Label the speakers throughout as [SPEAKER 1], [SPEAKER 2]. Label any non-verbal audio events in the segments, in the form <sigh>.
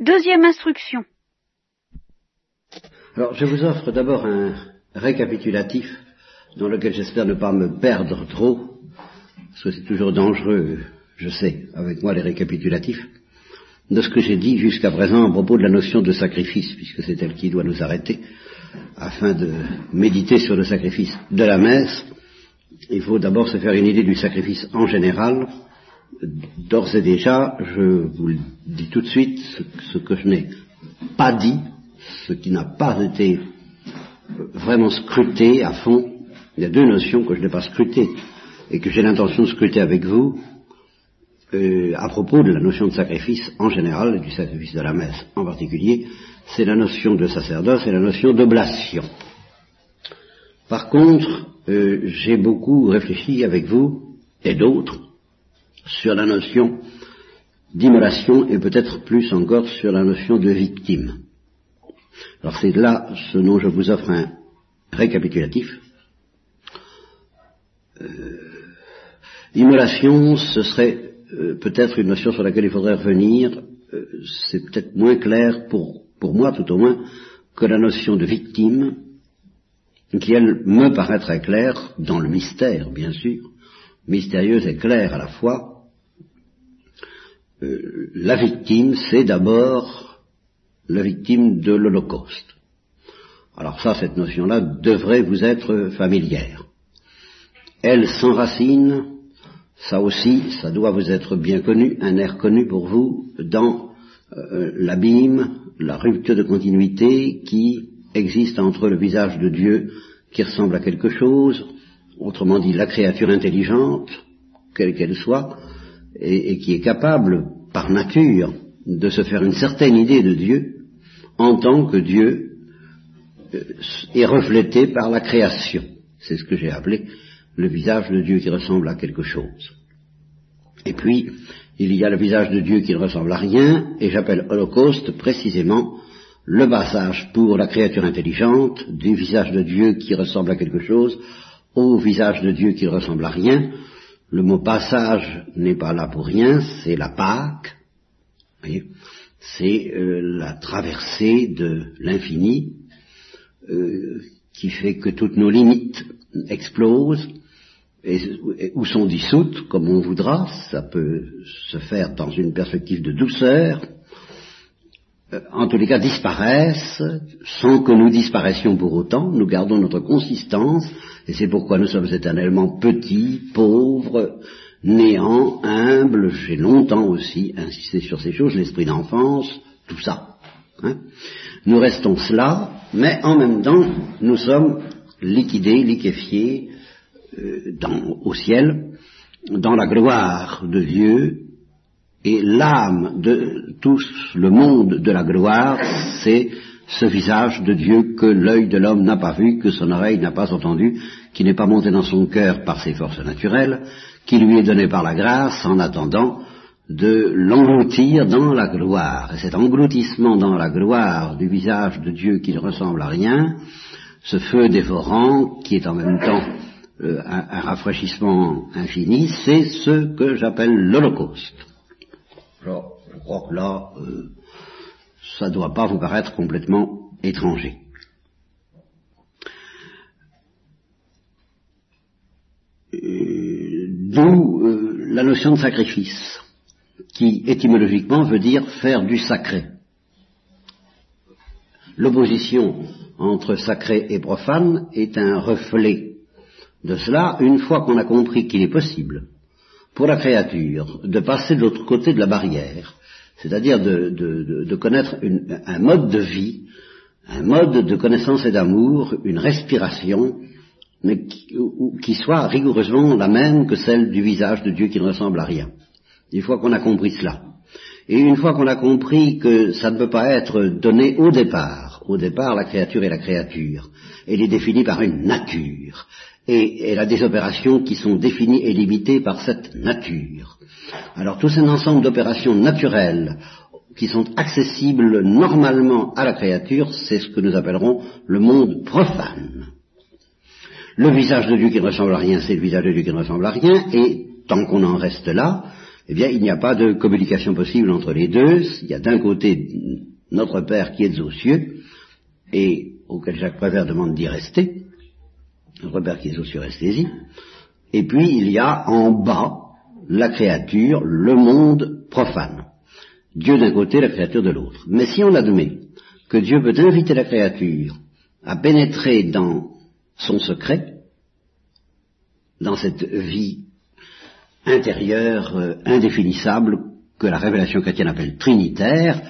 [SPEAKER 1] Deuxième instruction.
[SPEAKER 2] Alors, je vous offre d'abord un récapitulatif dans lequel j'espère ne pas me perdre trop, parce que c'est toujours dangereux, je sais, avec moi les récapitulatifs, de ce que j'ai dit jusqu'à présent à propos de la notion de sacrifice, puisque c'est elle qui doit nous arrêter, afin de méditer sur le sacrifice de la messe. Il faut d'abord se faire une idée du sacrifice en général. D'ores et déjà, je vous le dis tout de suite, ce, que je n'ai pas dit, ce qui n'a pas été vraiment scruté à fond, il y a deux notions que je n'ai pas scrutées et que j'ai l'intention de scruter avec vous euh, à propos de la notion de sacrifice en général et du sacrifice de la messe en particulier, c'est la notion de sacerdoce et la notion d'oblation. Par contre, euh, j'ai beaucoup réfléchi avec vous et d'autres sur la notion d'immolation et peut-être plus encore sur la notion de victime. Alors c'est là ce dont je vous offre un récapitulatif. Euh, L'immolation, ce serait euh, peut-être une notion sur laquelle il faudrait revenir. Euh, c'est peut-être moins clair pour, pour moi, tout au moins, que la notion de victime, qui elle me paraît très claire dans le mystère, bien sûr, mystérieuse et claire à la fois. La victime, c'est d'abord la victime de l'Holocauste. Alors ça, cette notion-là devrait vous être familière. Elle s'enracine, ça aussi, ça doit vous être bien connu, un air connu pour vous, dans euh, l'abîme, la rupture de continuité qui existe entre le visage de Dieu qui ressemble à quelque chose, autrement dit la créature intelligente, quelle qu'elle soit, et, qui est capable, par nature, de se faire une certaine idée de Dieu, en tant que Dieu euh, est reflété par la création. C'est ce que j'ai appelé le visage de Dieu qui ressemble à quelque chose. Et puis, il y a le visage de Dieu qui ne ressemble à rien, et j'appelle holocauste précisément le passage pour la créature intelligente du visage de Dieu qui ressemble à quelque chose au visage de Dieu qui ne ressemble à rien. Le mot passage n'est pas là pour rien, c'est la Pâque, c'est euh, la traversée de l'infini euh, qui fait que toutes nos limites explosent ou sont dissoutes, comme on voudra, ça peut se faire dans une perspective de douceur, en tous les cas disparaissent, sans que nous disparaissions pour autant, nous gardons notre consistance, et c'est pourquoi nous sommes éternellement petits, pauvres, néants, humbles, j'ai longtemps aussi insisté sur ces choses, l'esprit d'enfance, tout ça. Hein. Nous restons cela, mais en même temps, nous sommes liquidés, liquéfiés, euh, au ciel, dans la gloire de Dieu, et l'âme de tout le monde de la gloire, c'est ce visage de Dieu que l'œil de l'homme n'a pas vu, que son oreille n'a pas entendu, qui n'est pas monté dans son cœur par ses forces naturelles, qui lui est donné par la grâce en attendant de l'engloutir dans la gloire. Et cet engloutissement dans la gloire du visage de Dieu qui ne ressemble à rien, ce feu dévorant qui est en même temps euh, un, rafraîchissement infini, c'est ce que j'appelle l'Holocauste. Alors, je crois que là, euh, ça ne doit pas vous paraître complètement étranger. Euh, d'où la notion de sacrifice, qui étymologiquement veut dire faire du sacré. L'opposition entre sacré et profane est un reflet de cela, une fois qu'on a compris qu'il est possible pour la créature de passer de l'autre côté de la barrière, c'est-à-dire de, connaître un mode de vie, un mode de connaissance et d'amour, une respiration, mais qui, soit rigoureusement la même que celle du visage de Dieu qui ne ressemble à rien. Une fois qu'on a compris cela, et une fois qu'on a compris que ça ne peut pas être donné au départ, au départ la créature est la créature, elle est définie par une nature, et elle a des opérations qui sont définies et limitées par cette nature. Alors tout un ensemble d'opérations naturelles qui sont accessibles normalement à la créature, c'est ce que nous appellerons le monde profane. Le visage de Dieu qui ne ressemble à rien, c'est le visage de Dieu qui ne ressemble à rien, et tant qu'on en reste là, eh bien il n'y a pas de communication possible entre les deux. Il y a d'un côté notre Père qui est aux cieux, et auquel Jacques Prévert demande d'y rester, notre Père qui est aux cieux, restez-y, et puis il y a en bas la créature, le monde profane. Dieu d'un côté, la créature de l'autre. Mais si on admet que Dieu peut inviter la créature à pénétrer dans son secret, dans cette vie intérieure euh, indéfinissable que la révélation chrétienne appelle trinitaire,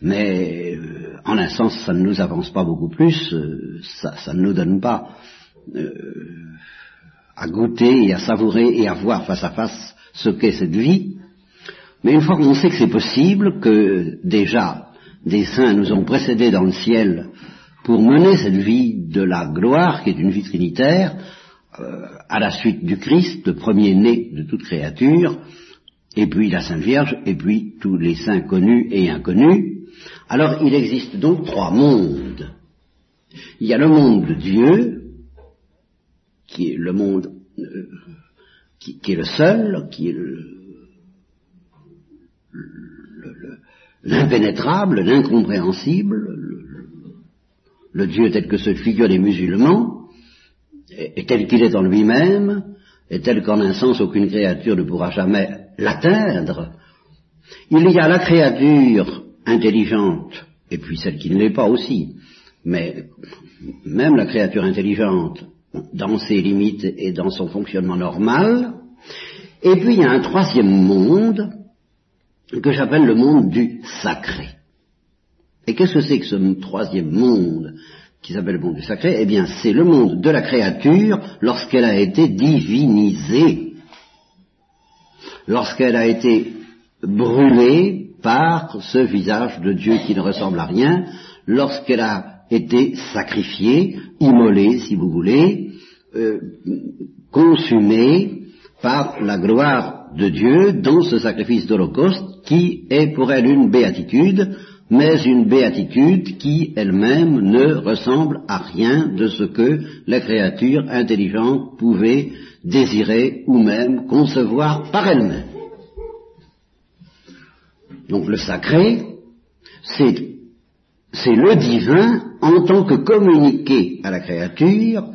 [SPEAKER 2] mais euh, en un sens ça ne nous avance pas beaucoup plus, euh, ça, ne nous donne pas à goûter et à savourer et à voir face à face ce qu'est cette vie. Mais une fois qu'on sait que c'est possible, que déjà des saints nous ont précédés dans le ciel pour mener cette vie de la gloire, qui est une vie trinitaire, euh, à la suite du Christ, le premier-né de toute créature, et puis la Sainte Vierge, et puis tous les saints connus et inconnus. Alors il existe donc trois mondes. Il y a le monde de Dieu, qui est le monde euh, qui, est le seul, qui est l'impénétrable, l'incompréhensible, le, Dieu tel que se figure les musulmans, et, tel qu'il est en lui-même, et tel qu'en un sens aucune créature ne pourra jamais l'atteindre. Il y a la créature intelligente, et puis celle qui ne l'est pas aussi, mais même la créature intelligente dans ses limites et dans son fonctionnement normal. Et puis il y a un troisième monde que j'appelle le monde du sacré. Et qu'est-ce que c'est que ce troisième monde qui s'appelle le monde du sacré? Eh bien, c'est le monde de la créature lorsqu'elle a été divinisée, lorsqu'elle a été brûlée par ce visage de Dieu qui ne ressemble à rien, lorsqu'elle a été sacrifié, immolé, si vous voulez, euh, consumé par la gloire de Dieu dans ce sacrifice d'Holocauste qui est pour elle une béatitude, mais une béatitude qui elle-même ne ressemble à rien de ce que la créature intelligente pouvait désirer ou même concevoir par elle-même. Donc le sacré, c'est c'est le divin en tant que communiqué à la créature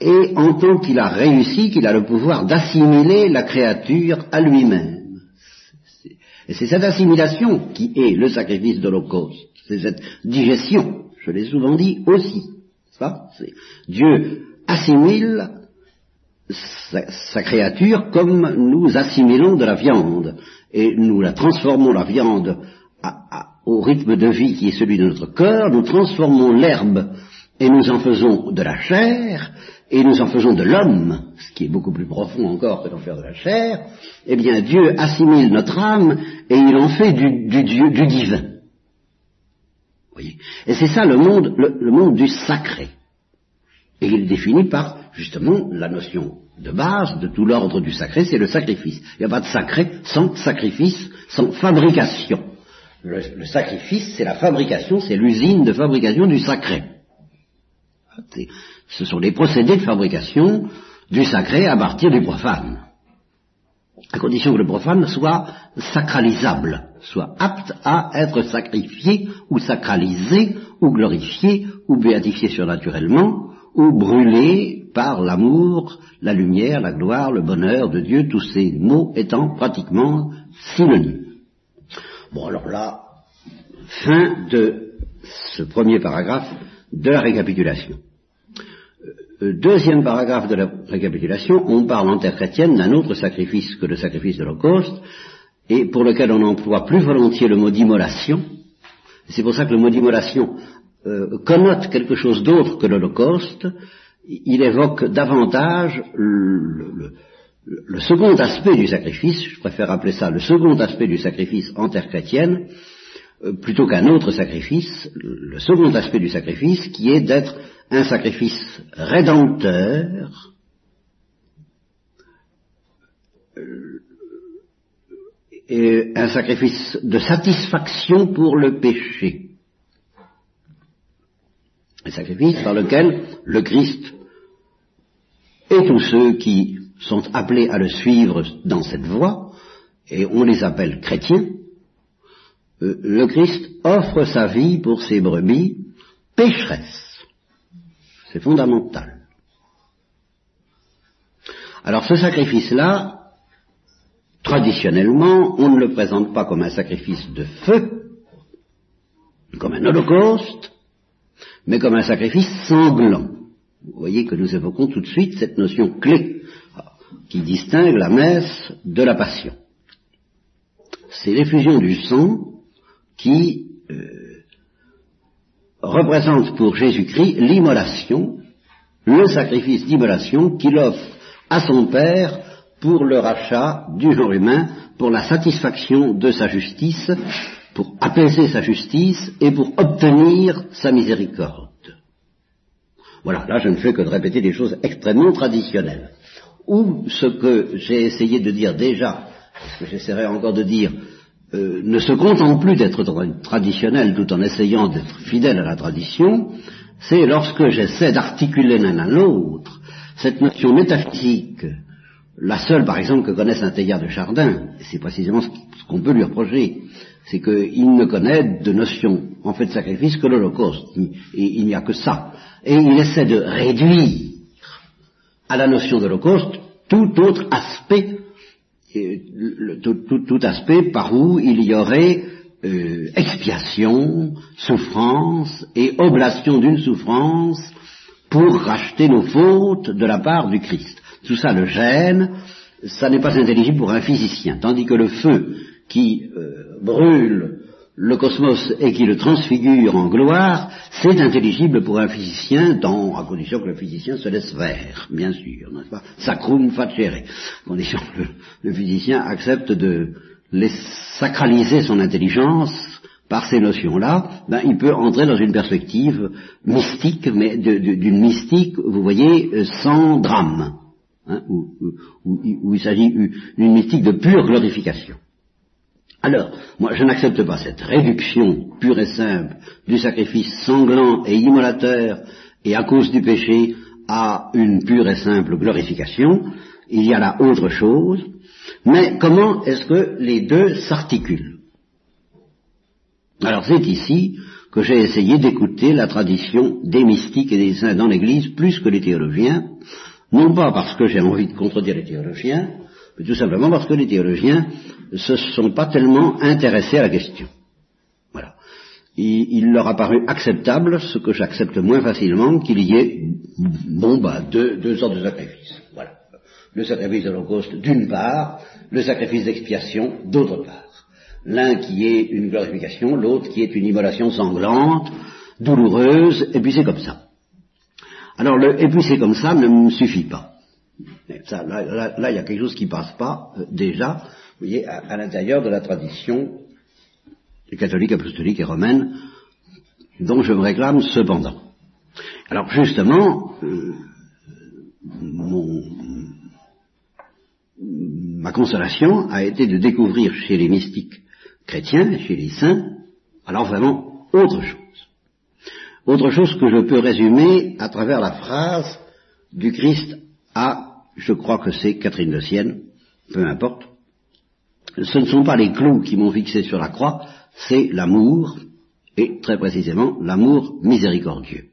[SPEAKER 2] et en tant qu'il a réussi, qu'il a le pouvoir d'assimiler la créature à lui-même. Et c'est cette assimilation qui est le sacrifice de l'Holocauste. C'est cette digestion, je l'ai souvent dit aussi. Dieu assimile sa, créature comme nous assimilons de la viande. Et nous la transformons, la viande, à, au rythme de vie qui est celui de notre cœur, nous transformons l'herbe et nous en faisons de la chair, et nous en faisons de l'homme, ce qui est beaucoup plus profond encore que d'en faire de la chair, eh bien Dieu assimile notre âme et il en fait du, Dieu, du divin. Voyez et c'est ça le monde, le, monde du sacré. Et il définit par justement la notion de base de tout l'ordre du sacré, c'est le sacrifice. Il n'y a pas de sacré sans sacrifice, sans fabrication. Le, sacrifice, c'est la fabrication, c'est l'usine de fabrication du sacré. Ce sont les procédés de fabrication du sacré à partir du profane. À condition que le profane soit sacralisable, soit apte à être sacrifié ou sacralisé ou glorifié ou béatifié surnaturellement ou brûlé par l'amour, la lumière, la gloire, le bonheur de Dieu, tous ces mots étant pratiquement synonymes. Bon, alors là, fin de ce premier paragraphe de la récapitulation. Euh, deuxième paragraphe de la récapitulation, on parle en terre chrétienne d'un autre sacrifice que le sacrifice de l'Holocauste, et pour lequel on emploie plus volontiers le mot d'immolation. C'est pour ça que le mot d'immolation euh, connote quelque chose d'autre que l'Holocauste. Il évoque davantage le, le second aspect du sacrifice, je préfère appeler ça le second aspect du sacrifice en terre chrétienne, euh, plutôt qu'un autre sacrifice, le second aspect du sacrifice qui est d'être un sacrifice rédempteur, euh, et un sacrifice de satisfaction pour le péché. Un sacrifice par lequel le Christ et tous ceux qui sont appelés à le suivre dans cette voie, et on les appelle chrétiens, euh, le Christ offre sa vie pour ses brebis pécheresses. C'est fondamental. Alors ce sacrifice-là, traditionnellement, on ne le présente pas comme un sacrifice de feu, comme un holocauste, mais comme un sacrifice sanglant. Vous voyez que nous évoquons tout de suite cette notion clé qui distingue la messe de la passion. C'est l'effusion du sang qui euh, représente pour Jésus-Christ l'immolation, le sacrifice d'immolation qu'il offre à son Père pour le rachat du genre humain, pour la satisfaction de sa justice, pour apaiser sa justice et pour obtenir sa miséricorde. Voilà, là je ne fais que de répéter des choses extrêmement traditionnelles. Ou ce que j'ai essayé de dire déjà, ce que j'essaierai encore de dire, euh, ne se contente plus d'être traditionnel tout en essayant d'être fidèle à la tradition, c'est lorsque j'essaie d'articuler l'un à l'autre cette notion métaphysique, la seule par exemple que connaisse un Teilhard de Chardin, c'est précisément ce qu'on peut lui reprocher, c'est qu'il ne connaît de notion en fait de sacrifice que l'Holocauste, et il n'y a que ça. Et il essaie de réduire à la notion d'Holocauste tout autre aspect tout, aspect par où il y aurait euh, expiation, souffrance et oblation d'une souffrance pour racheter nos fautes de la part du Christ. Tout ça le gêne, ça n'est pas intelligible pour un physicien, tandis que le feu qui euh, brûle le cosmos et qui le transfigure en gloire, c'est intelligible pour un physicien, dans, à condition que le physicien se laisse faire, bien sûr, n'est-ce pas? Sacrum facere, à condition que le, physicien accepte de sacraliser son intelligence par ces notions-là, ben, il peut entrer dans une perspective mystique, mais d'une mystique, vous voyez, euh, sans drame, hein, où il s'agit d'une mystique de pure glorification. Alors, moi, je n'accepte pas cette réduction pure et simple du sacrifice sanglant et immolateur et à cause du péché à une pure et simple glorification. Il y a là autre chose. Mais comment est-ce que les deux s'articulent? Alors, c'est ici que j'ai essayé d'écouter la tradition des mystiques et des saints dans l'Église plus que les théologiens, non pas parce que j'ai envie de contredire les théologiens, tout simplement parce que les théologiens ne se sont pas tellement intéressés à la question. Voilà. Il, leur a paru acceptable, ce que j'accepte moins facilement, qu'il y ait, bon, bah, deux, deux sortes de sacrifices. Voilà. Le sacrifice de l'Holocauste d'une part, le sacrifice d'expiation d'autre part. L'un qui est une glorification, l'autre qui est une immolation sanglante, douloureuse, et puis c'est comme ça. Alors le et puis c'est comme ça ne me suffit pas. Là, il y a quelque chose qui passe pas euh, déjà vous voyez, à, l'intérieur de la tradition catholique, apostolique et romaine, dont je me réclame cependant. Alors justement, euh, ma consolation a été de découvrir chez les mystiques chrétiens, chez les saints, alors vraiment autre chose. Autre chose que je peux résumer à travers la phrase du Christ à, je crois que c'est Catherine de Sienne, peu importe, ce ne sont pas les clous qui m'ont fixé sur la croix, c'est l'amour, et très précisément l'amour miséricordieux.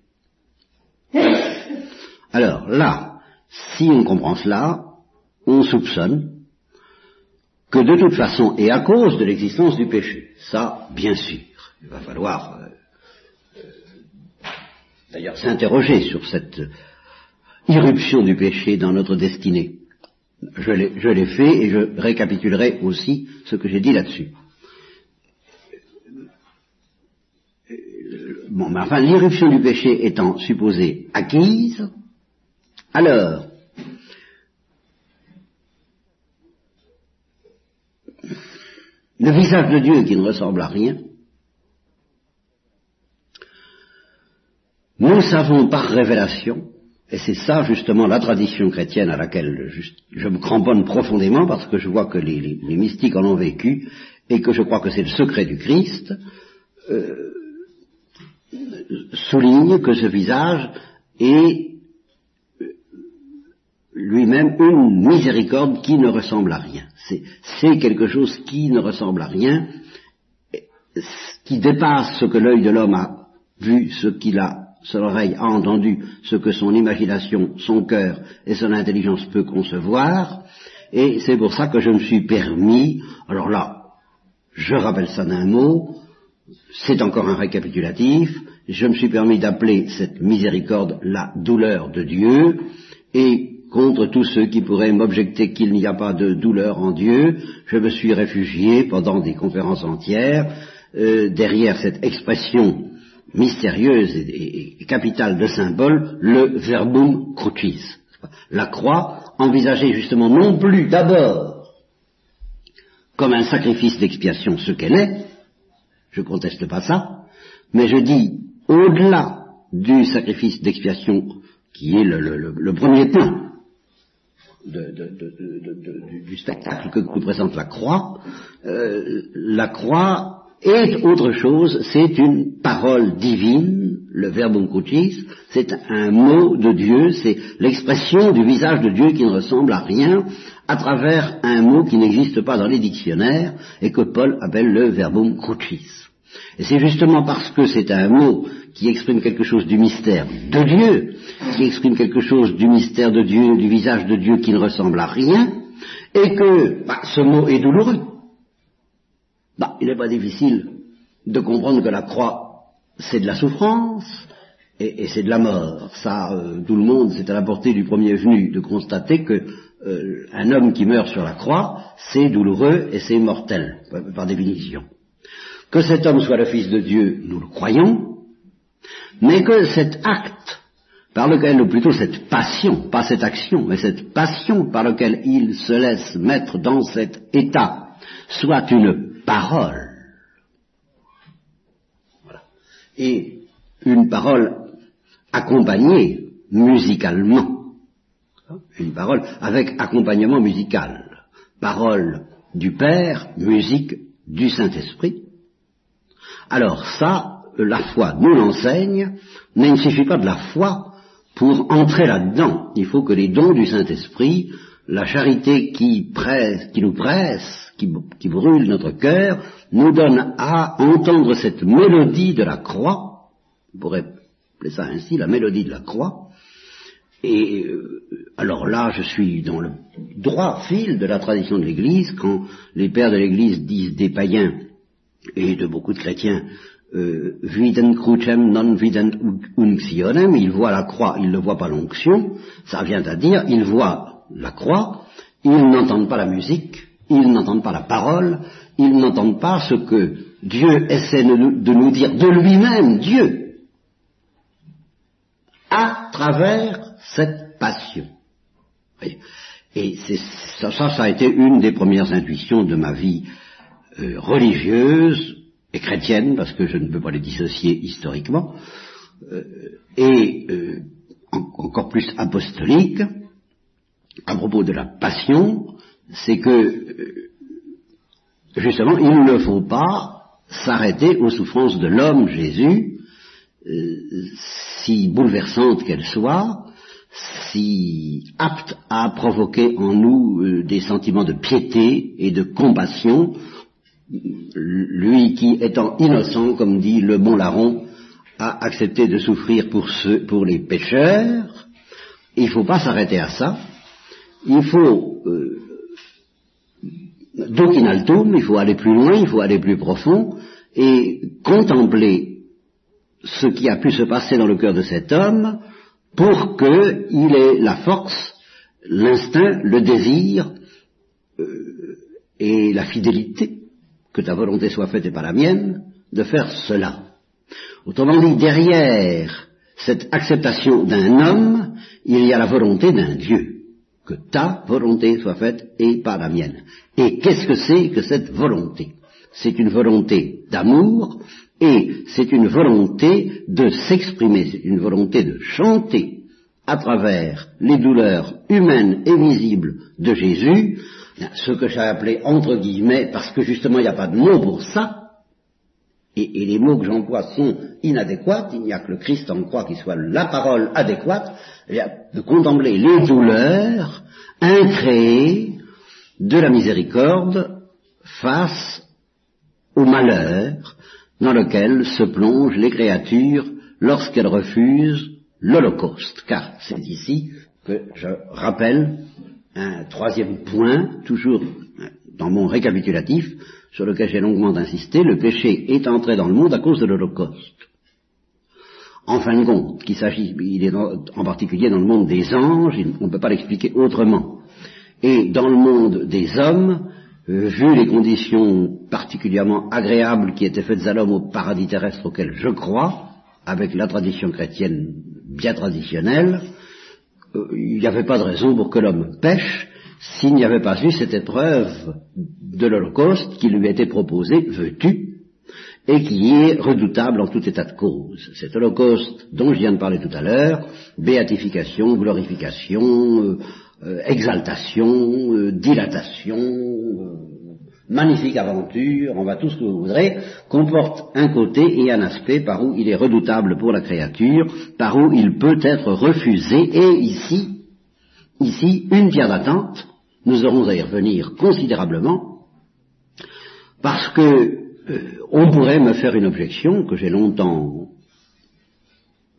[SPEAKER 2] Alors là, si on comprend cela, on soupçonne que de toute façon, et à cause de l'existence du péché, ça, bien sûr, il va falloir euh, d'ailleurs s'interroger sur cette irruption du péché dans notre destinée. Je l'ai fait et je récapitulerai aussi ce que j'ai dit là-dessus. Bon, mais enfin, l'irruption du péché étant supposée acquise, alors, le visage de Dieu qui ne ressemble à rien, nous savons par révélation et c'est ça justement la tradition chrétienne à laquelle je, me cramponne profondément parce que je vois que les, mystiques en ont vécu et que je crois que c'est le secret du Christ, euh, souligne que ce visage est lui-même une miséricorde qui ne ressemble à rien. C'est quelque chose qui ne ressemble à rien, qui dépasse ce que l'œil de l'homme a vu, ce qu'il a, son oreille a entendu, ce que son imagination, son cœur et son intelligence peut concevoir, et c'est pour ça que je me suis permis, alors là, je rappelle ça d'un mot, c'est encore un récapitulatif, je me suis permis d'appeler cette miséricorde la douleur de Dieu, et contre tous ceux qui pourraient m'objecter qu'il n'y a pas de douleur en Dieu, je me suis réfugié pendant des conférences entières euh, derrière cette expression mystérieuse et, capitale de symbole, le verbum crucis. La croix, envisagée justement non plus d'abord comme un sacrifice d'expiation, ce qu'elle est, je conteste pas ça, mais je dis au-delà du sacrifice d'expiation qui est le, premier point du spectacle que nous présente la croix, euh, la croix est autre chose, c'est une parole divine, le verbum crucis, c'est un mot de Dieu, c'est l'expression du visage de Dieu qui ne ressemble à rien à travers un mot qui n'existe pas dans les dictionnaires et que Paul appelle le verbum crucis. Et c'est justement parce que c'est un mot qui exprime quelque chose du mystère de Dieu, qui exprime quelque chose du mystère de Dieu, du visage de Dieu qui ne ressemble à rien, et que bah, ce mot est douloureux. Bah, il n'est pas difficile de comprendre que la croix, c'est de la souffrance et, c'est de la mort. Ça, euh, tout le monde, c'est à la portée du premier venu de constater que euh, un homme qui meurt sur la croix, c'est douloureux et c'est mortel, par, définition. Que cet homme soit le Fils de Dieu, nous le croyons, mais que cet acte par lequel, ou plutôt cette passion, pas cette action, mais cette passion par laquelle il se laisse mettre dans cet état, soit une parole. Et une parole accompagnée musicalement. Une parole avec accompagnement musical. Parole du Père, musique du Saint-Esprit. Alors ça, la foi nous l'enseigne, mais il ne suffit pas de la foi pour entrer là-dedans. Il faut que les dons du Saint-Esprit, la charité qui, presse, qui nous presse, qui, brûle notre cœur, nous donne à entendre cette mélodie de la croix, on pourrait appeler ça ainsi, la mélodie de la croix, et euh, alors là, je suis dans le droit fil de la tradition de l'Église, quand les pères de l'Église disent des païens et de beaucoup de chrétiens, euh, viden crucem non vident unctionem, ils voient la croix, ils ne voient pas l'onction, ça vient à dire, ils voient la croix, ils n'entendent pas la musique, ils n'entendent pas la parole, ils n'entendent pas ce que Dieu essaie de nous dire de lui-même, Dieu, à travers cette passion. Et ça, ça, a été une des premières intuitions de ma vie euh, religieuse et chrétienne, parce que je ne peux pas les dissocier historiquement, euh, et euh, encore plus apostolique, à propos de la passion, c'est que, euh, justement, il ne faut pas s'arrêter aux souffrances de l'homme Jésus, euh, si bouleversantes qu'elles soient, si aptes à provoquer en nous euh, des sentiments de piété et de compassion, lui qui, étant innocent, comme dit le bon larron, a accepté de souffrir pour, pour les pécheurs, il ne faut pas s'arrêter à ça, il faut dochinaltum, il faut aller plus loin, il faut aller plus profond, et contempler ce qui a pu se passer dans le cœur de cet homme pour qu'il ait la force, l'instinct, le désir euh, et la fidélité, que ta volonté soit faite et pas la mienne, de faire cela. Autrement dit, derrière cette acceptation d'un homme, il y a la volonté d'un Dieu que ta volonté soit faite et pas la mienne. Et qu'est-ce que c'est que cette volonté? C'est une volonté d'amour et c'est une volonté de s'exprimer, c'est une volonté de chanter à travers les douleurs humaines et visibles de Jésus, ce que j'ai appelé entre guillemets, parce que justement il n'y a pas de mot pour ça, et, les mots que j'emploie sont inadéquats, il n'y a que le Christ en croix qui soit la parole adéquate, de contempler les douleurs incréées de la miséricorde face au malheur dans lequel se plongent les créatures lorsqu'elles refusent l'Holocauste. Car c'est ici que je rappelle un troisième point, toujours dans mon récapitulatif, sur lequel j'ai longuement insisté, le péché est entré dans le monde à cause de l'Holocauste. En fin de compte, qu'il s'agit, il est en particulier dans le monde des anges, on ne peut pas l'expliquer autrement. Et dans le monde des hommes, euh, vu les conditions particulièrement agréables qui étaient faites à l'homme au paradis terrestre auquel je crois, avec la tradition chrétienne bien traditionnelle, euh, il n'y avait pas de raison pour que l'homme pêche s'il n'y avait pas eu cette épreuve de l'Holocauste qui lui été proposée, veux-tu, et qui est redoutable en tout état de cause. Cet holocauste dont je viens de parler tout à l'heure, béatification, glorification, euh, euh, exaltation, euh, dilatation, magnifique aventure, on va tout ce que vous voudrez, comporte un côté et un aspect par où il est redoutable pour la créature, par où il peut être refusé, et ici, ici, une pierre d'attente, nous aurons à y revenir considérablement, parce que euh, on pourrait me faire une objection que j'ai longtemps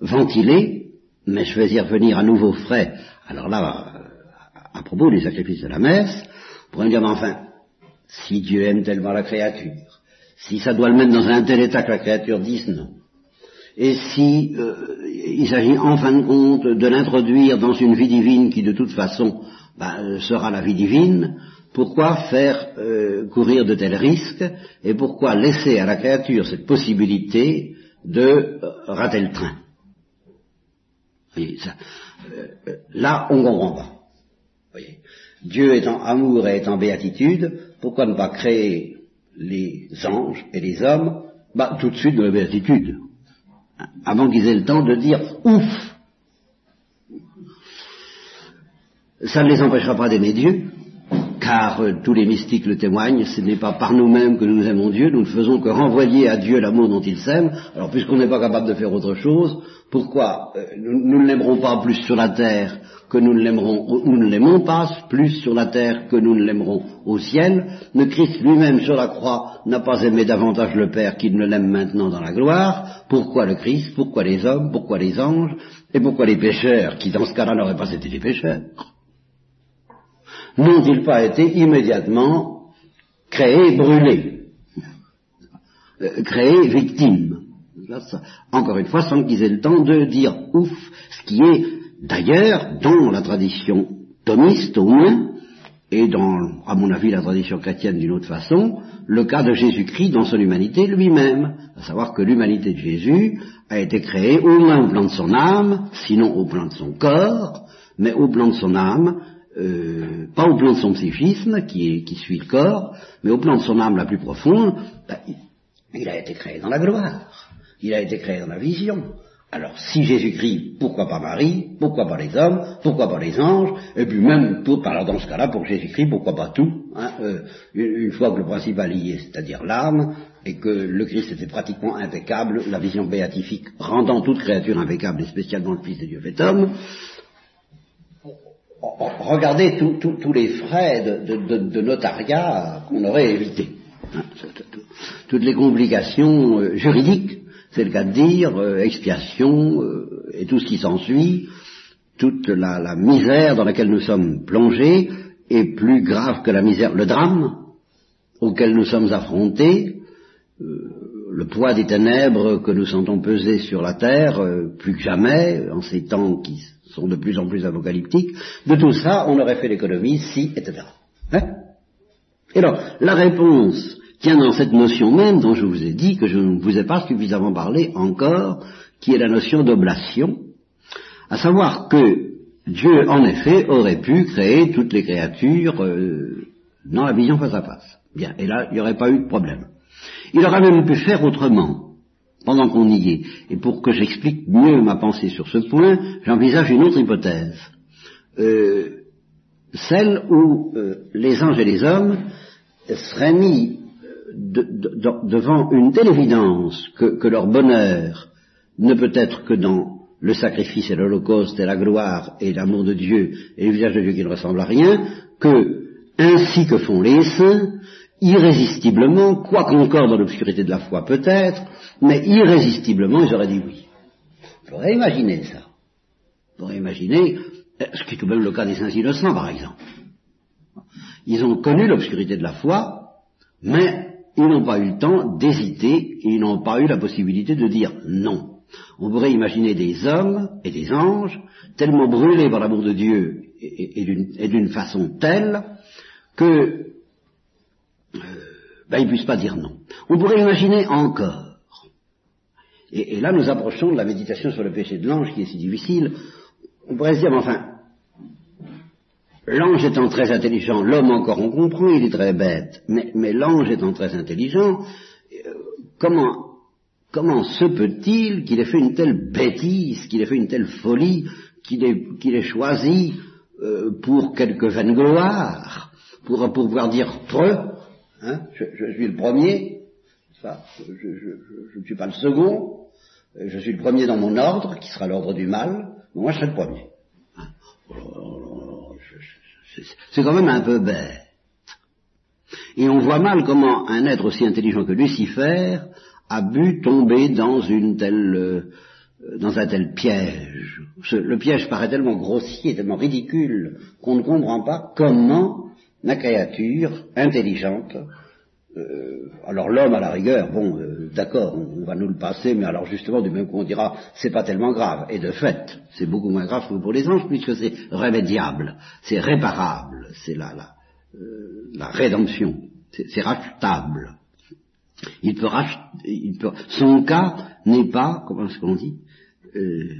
[SPEAKER 2] ventilée, mais je vais y revenir à nouveau frais. Alors là, à propos des sacrifices de la messe, on pourrait me dire, mais enfin, si Dieu aime tellement la créature, si ça doit le mettre dans un tel état que la créature dise non, et si euh, il s'agit en fin de compte de l'introduire dans une vie divine qui de toute façon bah, sera la vie divine, pourquoi faire euh, courir de tels risques et pourquoi laisser à la créature cette possibilité de euh, rater le train? Ça, euh, Là, on comprend pas. Voyez. Dieu étant amour et étant béatitude, pourquoi ne pas créer les anges et les hommes bah, tout de suite de la béatitude? Avant qu'ils aient le temps de dire ouf ça ne les empêchera pas d'aimer Dieu, car euh, tous les mystiques le témoignent, ce n'est pas par nous-mêmes que nous aimons Dieu, nous ne faisons que renvoyer à Dieu l'amour dont il s'aime. Alors puisqu'on n'est pas capable de faire autre chose, pourquoi euh, nous, ne l'aimerons pas plus sur la terre que nous ne l'aimerons, nous ne l'aimons pas plus sur la terre que nous ne l'aimerons au ciel. Le Christ lui-même sur la croix n'a pas aimé davantage le Père qu'il ne l'aime maintenant dans la gloire. Pourquoi le Christ? Pourquoi les hommes? Pourquoi les anges? Et pourquoi les pécheurs, qui dans ce cas-là n'auraient pas été des pécheurs? N'ont-ils pas été immédiatement créés brûlés, euh, créés victimes? Encore une fois, sans qu'ils aient le temps de dire ouf, ce qui est d'ailleurs dans la tradition thomiste au moins, et dans, à mon avis, la tradition chrétienne d'une autre façon, le cas de Jésus-Christ dans son humanité lui-même, à savoir que l'humanité de Jésus a été créée au moins au plan de son âme, sinon au plan de son corps, mais au plan de son âme, euh, pas au plan de son psychisme, qui, suit le corps, mais au plan de son âme la plus profonde, ben, il a été créé dans la gloire, il a été créé dans la vision. Alors si Jésus-Christ, pourquoi pas Marie, pourquoi pas les hommes, pourquoi pas les anges, et puis même pour, alors dans ce cas-là, pour Jésus-Christ, pourquoi pas tout, hein, euh, une, fois que le principal y est, c'est-à-dire l'âme, et que le Christ était pratiquement impeccable, la vision béatifique rendant toute créature impeccable, et spécialement le Fils de Dieu fait homme, regardez tous les frais de, notariat qu'on aurait évité. Hein, toutes les complications euh, juridiques, c'est le cas de dire, euh, expiation euh, et tout ce qui s'ensuit, toute la, misère dans laquelle nous sommes plongés est plus grave que la misère, le drame auquel nous sommes affrontés, le poids des ténèbres que nous sentons peser sur la terre, plus que jamais, en ces temps qui sont de plus en plus apocalyptiques, de tout ça, on aurait fait l'économie si, etc. Hein? Et alors, la réponse tient dans cette notion même dont je vous ai dit que je ne vous ai pas suffisamment parlé encore, qui est la notion d'oblation, à savoir que Dieu, en effet, aurait pu créer toutes les créatures euh, dans la vision face à face. Bien, et là, il n'y aurait pas eu de problème. Il aurait même pu faire autrement pendant qu'on y est. Et pour que j'explique mieux ma pensée sur ce point, j'envisage une autre hypothèse. Euh, celle où euh, les anges et les hommes seraient mis de, de, devant une telle évidence que, que, leur bonheur ne peut être que dans le sacrifice et l'holocauste et la gloire et l'amour de Dieu et le visage de Dieu qui ne ressemble à rien, que, ainsi que font les saints, irrésistiblement, quoique encore dans l'obscurité de la foi peut-être, mais irrésistiblement ils auraient dit oui. On pourrait imaginer ça. On pourrait imaginer, ce qui est tout de même le cas des saints innocents par exemple. Ils ont connu l'obscurité de la foi, mais ils n'ont pas eu le temps d'hésiter, ils n'ont pas eu la possibilité de dire non. On pourrait imaginer des hommes et des anges tellement brûlés par l'amour de Dieu et, d'une façon telle que euh, ben, ils ne puissent pas dire non. On pourrait imaginer encore, et, là nous approchons de la méditation sur le péché de l'ange qui est si difficile, on pourrait se dire, mais enfin, l'ange étant très intelligent, l'homme encore on comprend, il est très bête, mais, l'ange étant très intelligent, euh, comment se peut-il qu'il ait fait une telle bêtise, qu'il ait fait une telle folie, qu'il ait, choisi euh, pour quelque vaine gloire, pour, pouvoir dire preux, hein, je, suis le premier, ça, je ne suis pas le second, je suis le premier dans mon ordre, qui sera l'ordre du mal, moi je serai le premier. C'est quand même un peu bête. Et on voit mal comment un être aussi intelligent que Lucifer a bu tomber dans une telle, euh, dans un tel piège. le piège paraît tellement grossier, tellement ridicule, qu'on ne comprend pas comment la créature intelligente, euh, alors l'homme à la rigueur, bon, euh, d'accord, on, va nous le passer, mais alors justement du même coup on dira, c'est pas tellement grave. Et de fait, c'est beaucoup moins grave que pour les anges, puisque c'est remédiable, c'est réparable, c'est la, la, la rédemption, c'est rachetable. Il peut racheter, son cas n'est pas, comment est-ce qu'on dit euh,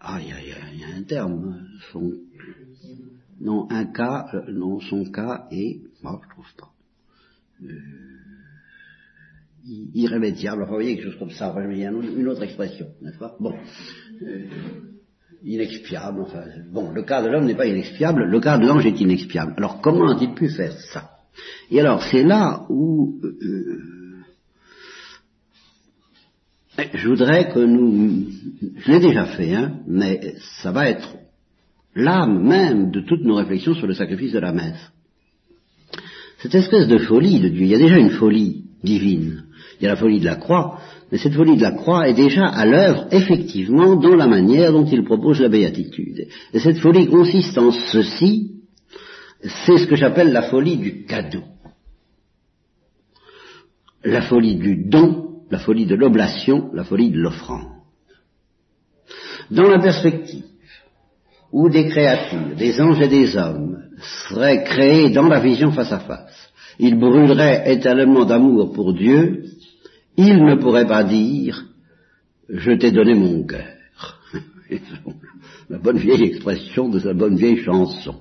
[SPEAKER 2] Ah, il y a, un terme. Son, non, un cas, euh, non, son cas est, moi, je trouve pas. Euh, irrémédiable, enfin, vous voyez, quelque chose comme ça, il y a une autre expression, n'est-ce pas? Bon. Euh, inexpiable, enfin, bon, le cas de l'homme n'est pas inexpiable, le cas de l'ange est inexpiable. Alors, comment a-t-il pu faire ça? Et alors c'est là où euh, euh, je voudrais que nous, je l'ai déjà fait, hein, mais ça va être l'âme même de toutes nos réflexions sur le sacrifice de la messe. Cette espèce de folie de Dieu, il y a déjà une folie divine, il y a la folie de la croix, mais cette folie de la croix est déjà à l'œuvre effectivement dans la manière dont il propose la béatitude. Et cette folie consiste en ceci, c'est ce que j'appelle la folie du cadeau la folie du don, la folie de l'oblation, la folie de l'offrande. Dans la perspective où des créatures, des anges et des hommes, seraient créés dans la vision face à face, ils brûleraient éternellement d'amour pour Dieu, ils ne pourraient pas dire je t'ai donné mon cœur. <laughs> la bonne vieille expression de sa bonne vieille chanson.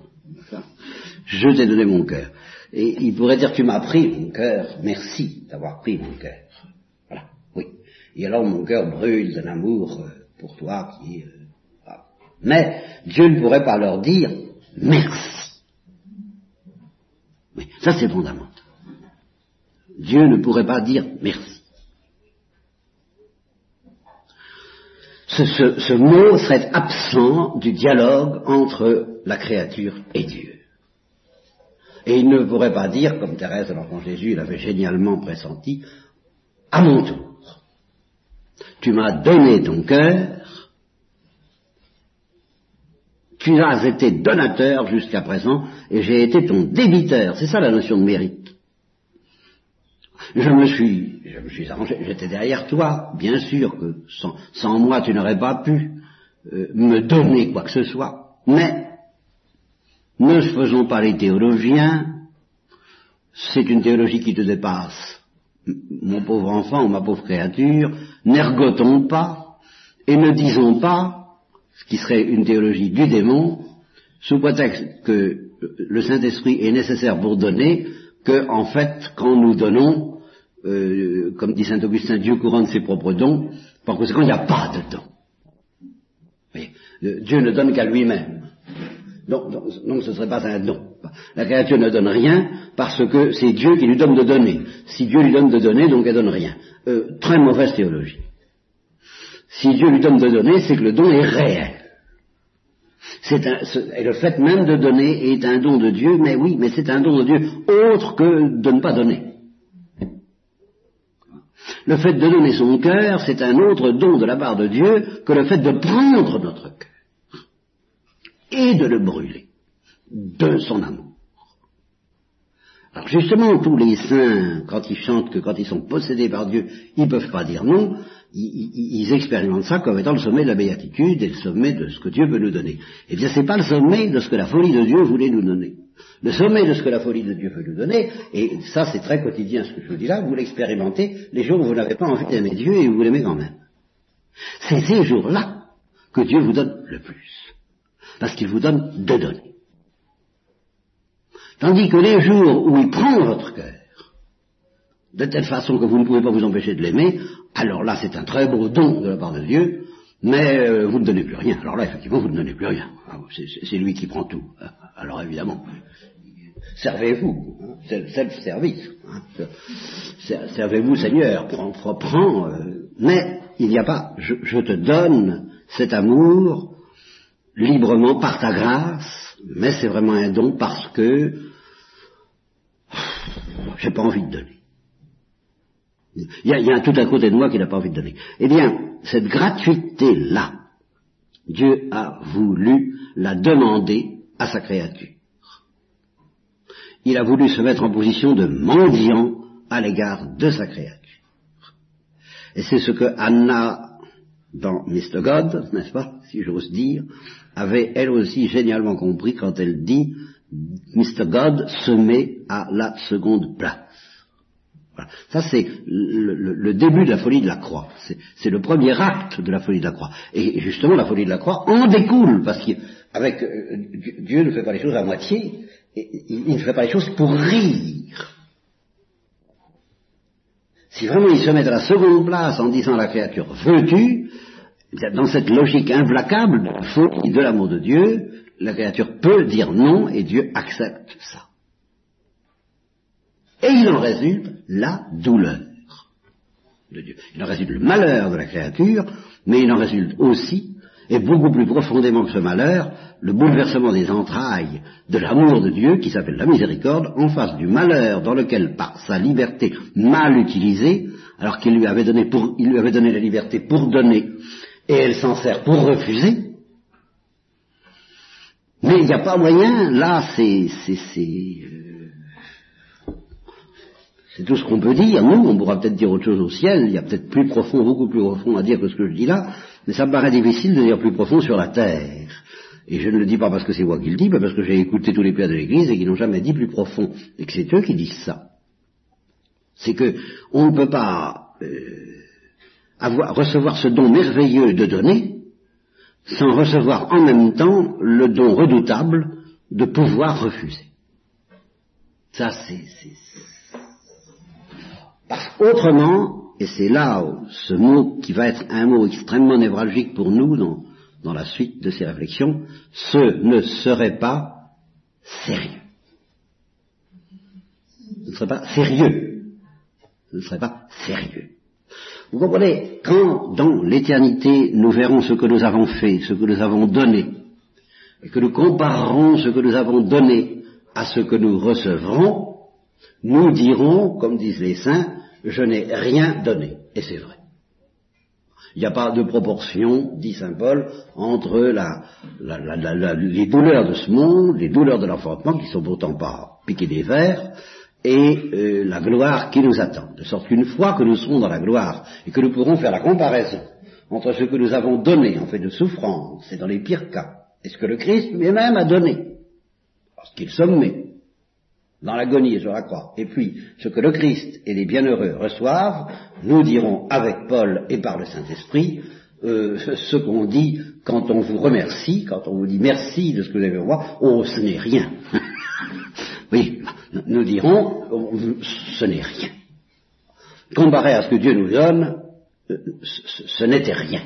[SPEAKER 2] Je t'ai donné mon cœur. Et il pourrait dire, tu m'as pris mon cœur, merci d'avoir pris mon cœur. Voilà, oui. Et alors mon cœur brûle d'un amour euh, pour toi qui... Euh, Mais Dieu ne pourrait pas leur dire, merci. Ça c'est fondamental. Dieu ne pourrait pas dire merci. Ce, ce, mot serait absent du dialogue entre la créature et Dieu. Et il ne pourrait pas dire, comme Thérèse, alors quand Jésus l'avait génialement pressenti, à mon tour, tu m'as donné ton cœur, tu as été donateur jusqu'à présent, et j'ai été ton débiteur. C'est ça la notion de mérite. Je me suis, je me suis arrangé, j'étais derrière toi, bien sûr que sans, moi tu n'aurais pas pu euh, me donner quoi que ce soit, mais ne faisons pas les théologiens, c'est une théologie qui te dépasse. Mon pauvre enfant ou ma pauvre créature, n'ergotons pas et ne disons pas, ce qui serait une théologie du démon, sous prétexte que le Saint-Esprit est nécessaire pour donner, que en fait, quand nous donnons, euh, comme dit Saint Augustin, Dieu couronne ses propres dons, par conséquent, il n'y a pas de don. Dieu ne donne qu'à lui-même. Donc, ce ne serait pas un don. La créature ne donne rien parce que c'est Dieu qui lui donne de donner. Si Dieu lui donne de donner, donc elle donne rien. Euh, très mauvaise théologie. Si Dieu lui donne de donner, c'est que le don est réel. Un, et le fait même de donner est un don de Dieu, mais oui, mais c'est un don de Dieu autre que de ne pas donner. Le fait de donner son cœur, c'est un autre don de la part de Dieu que le fait de prendre notre cœur et de le brûler de son amour. Alors justement, tous les saints, quand ils chantent que quand ils sont possédés par Dieu, ils ne peuvent pas dire non, ils, expérimentent ça comme étant le sommet de la béatitude et le sommet de ce que Dieu veut nous donner. Eh bien, ce n'est pas le sommet de ce que la folie de Dieu voulait nous donner. Le sommet de ce que la folie de Dieu veut nous donner, et ça c'est très quotidien ce que je vous dis là, vous l'expérimentez les jours où vous n'avez pas envie d'aimer Dieu et vous l'aimez quand même. C'est ces jours-là que Dieu vous donne le plus. Parce qu'il vous donne de donner. Tandis que les jours où il prend votre cœur, de telle façon que vous ne pouvez pas vous empêcher de l'aimer, alors là c'est un très beau don de la part de Dieu, mais euh, vous ne donnez plus rien. Alors là, effectivement, vous ne donnez plus rien. Ah, c'est lui qui prend tout. Alors évidemment, servez-vous, hein, self-service. Hein, servez-vous, Seigneur, prends, prends, euh, mais il n'y a pas, je, je, te donne cet amour librement par ta grâce, mais c'est vraiment un don parce que j'ai pas envie de donner. Il y, a, un tout à côté de moi qui n'a pas envie de donner. Eh bien, cette gratuité-là, Dieu a voulu la demander à sa créature. Il a voulu se mettre en position de mendiant à l'égard de sa créature. Et c'est ce que Anna, dans Mr. God, n'est-ce pas, si j'ose dire, avait elle aussi génialement compris quand elle dit Mr. God se met à la seconde place. Ça, c'est le, début de la folie de la croix. C'est le premier acte de la folie de la croix. Et justement, la folie de la croix en découle, parce qu'avec euh, Dieu ne fait pas les choses à moitié, il, ne fait pas les choses pour rire. Si vraiment il se met à la seconde place en disant à la créature, veux-tu, dans cette logique implacable de l'amour de Dieu, la créature peut dire non et Dieu accepte ça. Et il en résulte la douleur de Dieu. Il en résulte le malheur de la créature, mais il en résulte aussi, et beaucoup plus profondément que ce malheur, le bouleversement des entrailles de l'amour de Dieu, qui s'appelle la miséricorde, en face du malheur dans lequel, par sa liberté mal utilisée, alors qu'il lui avait donné la liberté pour donner, et elle s'en sert pour refuser, mais il n'y a pas moyen, là c'est, c'est, c'est, c'est tout ce qu'on peut dire. Nous, on pourra peut-être dire autre chose au ciel. Il y a peut-être plus profond, beaucoup plus profond à dire que ce que je dis là. Mais ça me paraît difficile de dire plus profond sur la terre. Et je ne le dis pas parce que c'est moi qui le dis, mais parce que j'ai écouté tous les pères de l'Église et qui n'ont jamais dit plus profond. Et que c'est eux qui disent ça. C'est que on ne peut pas euh, avoir, recevoir ce don merveilleux de donner sans recevoir en même temps le don redoutable de pouvoir refuser. Ça, c'est, autrement, et c'est là ce mot qui va être un mot extrêmement névralgique pour nous dans, dans la suite de ces réflexions, ce ne serait pas sérieux. Ce ne serait pas sérieux. Ce ne serait pas sérieux. Vous comprenez, quand dans l'éternité nous verrons ce que nous avons fait, ce que nous avons donné, et que nous comparerons ce que nous avons donné à ce que nous recevrons, nous dirons, comme disent les saints, je n'ai rien donné. Et c'est vrai. Il n'y a pas de proportion, dit Saint Paul, entre les douleurs de ce monde, les douleurs de l'enfantement, qui sont pourtant pas piquées des vers, et euh, la gloire qui nous attend. De sorte qu'une fois que nous serons dans la gloire, et que nous pourrons faire la comparaison entre ce que nous avons donné en fait de souffrance, et dans les pires cas, et ce que le Christ lui-même a donné, parce qu'il sommet, dans l'agonie sur la croix, et puis ce que le Christ et les bienheureux reçoivent, nous dirons avec Paul et par le Saint-Esprit euh, ce qu'on dit quand on vous remercie, quand on vous dit merci de ce que vous avez moi, oh ce n'est rien. <laughs> oui, nous dirons ce n'est rien. Comparé à ce que Dieu nous donne, euh, ce n'était rien.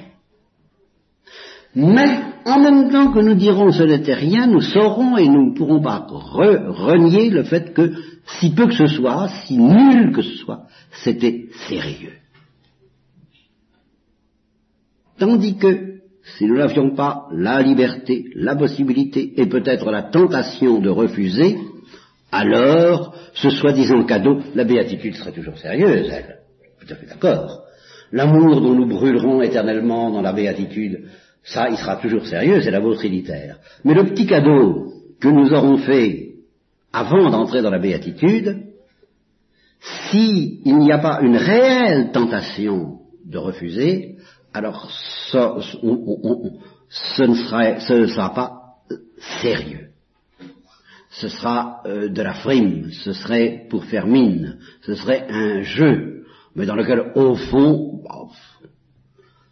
[SPEAKER 2] Mais en même temps que nous dirons ce n'était rien, nous saurons et nous ne pourrons pas renier le fait que si peu que ce soit, si nul que ce soit, c'était sérieux. Tandis que si nous n'avions pas la liberté, la possibilité et peut-être la tentation de refuser, alors ce soi-disant cadeau, la béatitude serait toujours sérieuse, elle. Tout à fait d'accord. L'amour dont nous brûlerons éternellement dans la béatitude, ça, il sera toujours sérieux, c'est l'amour trinitaire. Mais le petit cadeau que nous aurons fait avant d'entrer dans la béatitude, s'il n'y a pas une réelle tentation de refuser, alors ce, ne sera, pas sérieux. Ce sera euh, de la frime, ce serait pour faire mine, ce serait un jeu, mais dans lequel, au fond,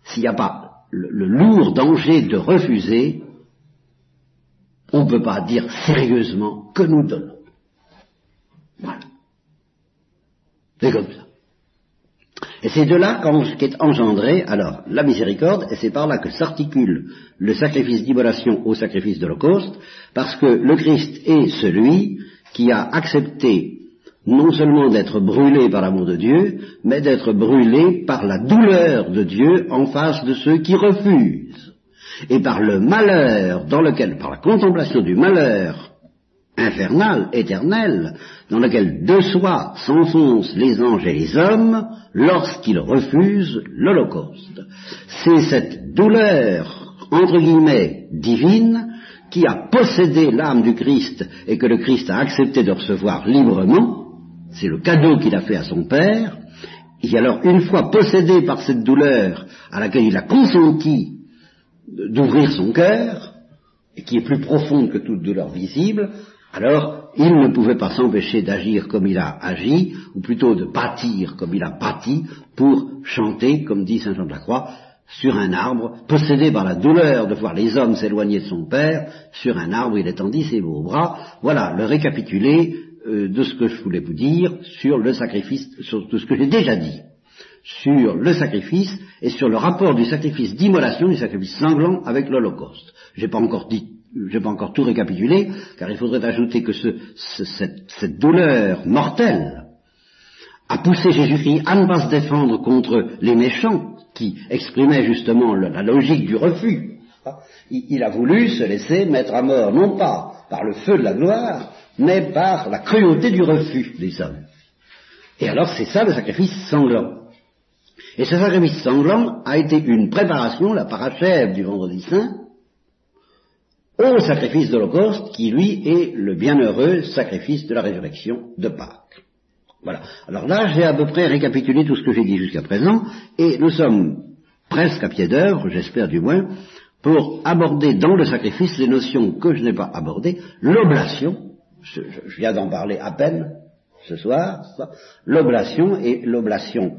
[SPEAKER 2] s'il n'y a pas le, lourd danger de refuser, on ne peut pas dire sérieusement que nous donnons. Voilà. C'est comme ça. Et c'est de là qu'est engendré alors la miséricorde, et c'est par là que s'articule le sacrifice d'immolation au sacrifice de l'Holocauste, parce que le Christ est celui qui a accepté non seulement d'être brûlé par l'amour de Dieu, mais d'être brûlé par la douleur de Dieu en face de ceux qui refusent, et par le malheur dans lequel, par la contemplation du malheur infernal, éternel, dans lequel de soi s'enfoncent les anges et les hommes lorsqu'ils refusent l'Holocauste. C'est cette douleur, entre guillemets, divine, qui a possédé l'âme du Christ et que le Christ a accepté de recevoir librement, c'est le cadeau qu'il a fait à son Père, et alors une fois possédé par cette douleur à laquelle il a consenti d'ouvrir son cœur, et qui est plus profonde que toute douleur visible, alors, il ne pouvait pas s'empêcher d'agir comme il a agi, ou plutôt de bâtir comme il a bâti, pour chanter, comme dit Saint Jean de la Croix, sur un arbre, possédé par la douleur de voir les hommes s'éloigner de son Père, sur un arbre il étendit ses beaux bras. Voilà le récapitulé euh, de ce que je voulais vous dire sur le sacrifice, sur tout ce que j'ai déjà dit, sur le sacrifice et sur le rapport du sacrifice d'immolation, du sacrifice sanglant avec l'Holocauste. J'ai pas encore dit je n'ai pas encore tout récapitulé, car il faudrait ajouter que cette, douleur mortelle a poussé Jésus-Christ à ne pas se défendre contre les méchants, qui exprimaient justement la logique du refus. Il, a voulu se laisser mettre à mort, non pas par le feu de la gloire, mais par la cruauté du refus des hommes. Et alors c'est ça le sacrifice sanglant. Et ce sacrifice sanglant a été une préparation, la parachève du vendredi saint, au sacrifice de l'Holocauste, qui lui est le bienheureux sacrifice de la résurrection de Pâques. Voilà. Alors là, j'ai à peu près récapitulé tout ce que j'ai dit jusqu'à présent, et nous sommes presque à pied d'œuvre, j'espère du moins, pour aborder dans le sacrifice les notions que je n'ai pas abordées, l'oblation, je, viens d'en parler à peine ce soir, l'oblation et l'oblation.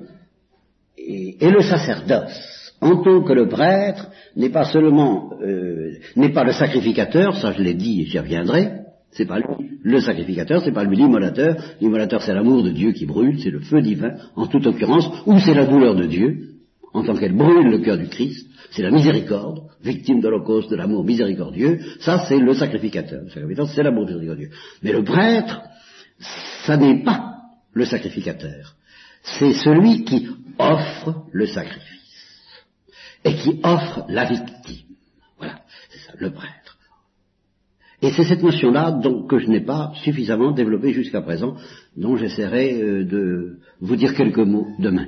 [SPEAKER 2] Et le sacerdoce en tant que le prêtre n'est pas seulement euh, n'est pas le sacrificateur, ça je l'ai dit, j'y reviendrai, c'est pas lui le sacrificateur, c'est pas lui l'immolateur, l'immolateur c'est l'amour de Dieu qui brûle, c'est le feu divin en toute occurrence, ou c'est la douleur de Dieu, en tant qu'elle brûle le cœur du Christ, c'est la miséricorde, victime de l'Holocauste, de l'amour miséricordieux, ça c'est le sacrificateur, le sacrificateur c'est l'amour miséricordieux. Mais le prêtre, ça n'est pas le sacrificateur, c'est celui qui offre le sacrifice et qui offre la victime. Voilà, c'est ça, le prêtre. Et c'est cette notion-là que je n'ai pas suffisamment développée jusqu'à présent, dont j'essaierai euh, de vous dire quelques mots demain.